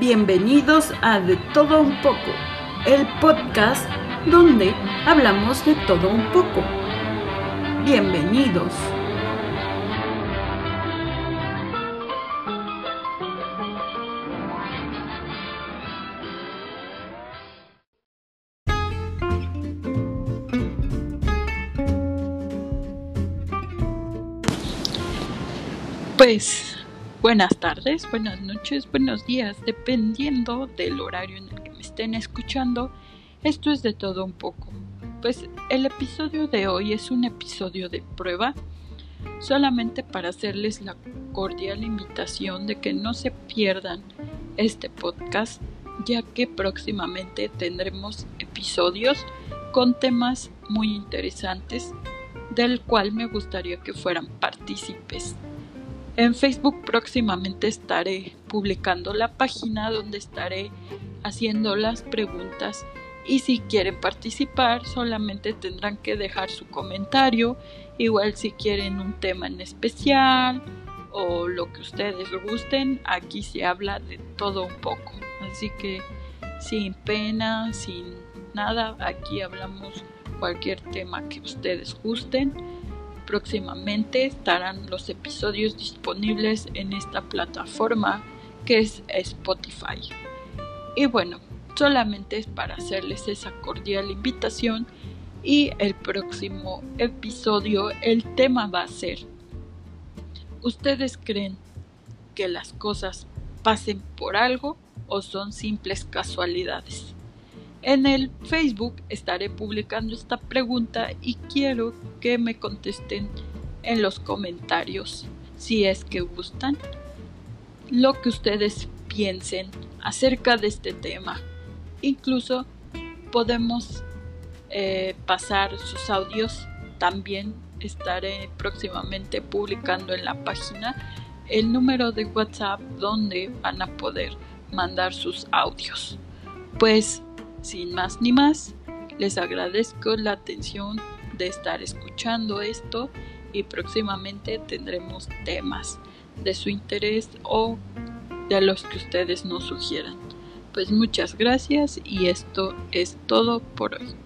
Bienvenidos a De Todo Un poco, el podcast donde hablamos de todo un poco. Bienvenidos. Pues buenas tardes, buenas noches, buenos días, dependiendo del horario en el que me estén escuchando. Esto es de todo un poco. Pues el episodio de hoy es un episodio de prueba, solamente para hacerles la cordial invitación de que no se pierdan este podcast, ya que próximamente tendremos episodios con temas muy interesantes del cual me gustaría que fueran partícipes. En Facebook próximamente estaré publicando la página donde estaré haciendo las preguntas y si quieren participar solamente tendrán que dejar su comentario, igual si quieren un tema en especial o lo que ustedes gusten, aquí se habla de todo un poco. Así que sin pena, sin nada, aquí hablamos cualquier tema que ustedes gusten Próximamente estarán los episodios disponibles en esta plataforma que es Spotify. Y bueno, solamente es para hacerles esa cordial invitación y el próximo episodio el tema va a ser ¿Ustedes creen que las cosas pasen por algo o son simples casualidades? En el Facebook estaré publicando esta pregunta y quiero que me contesten en los comentarios, si es que gustan, lo que ustedes piensen acerca de este tema. Incluso podemos eh, pasar sus audios. También estaré próximamente publicando en la página el número de WhatsApp donde van a poder mandar sus audios. Pues sin más ni más, les agradezco la atención de estar escuchando esto y próximamente tendremos temas de su interés o de los que ustedes nos sugieran. Pues muchas gracias y esto es todo por hoy.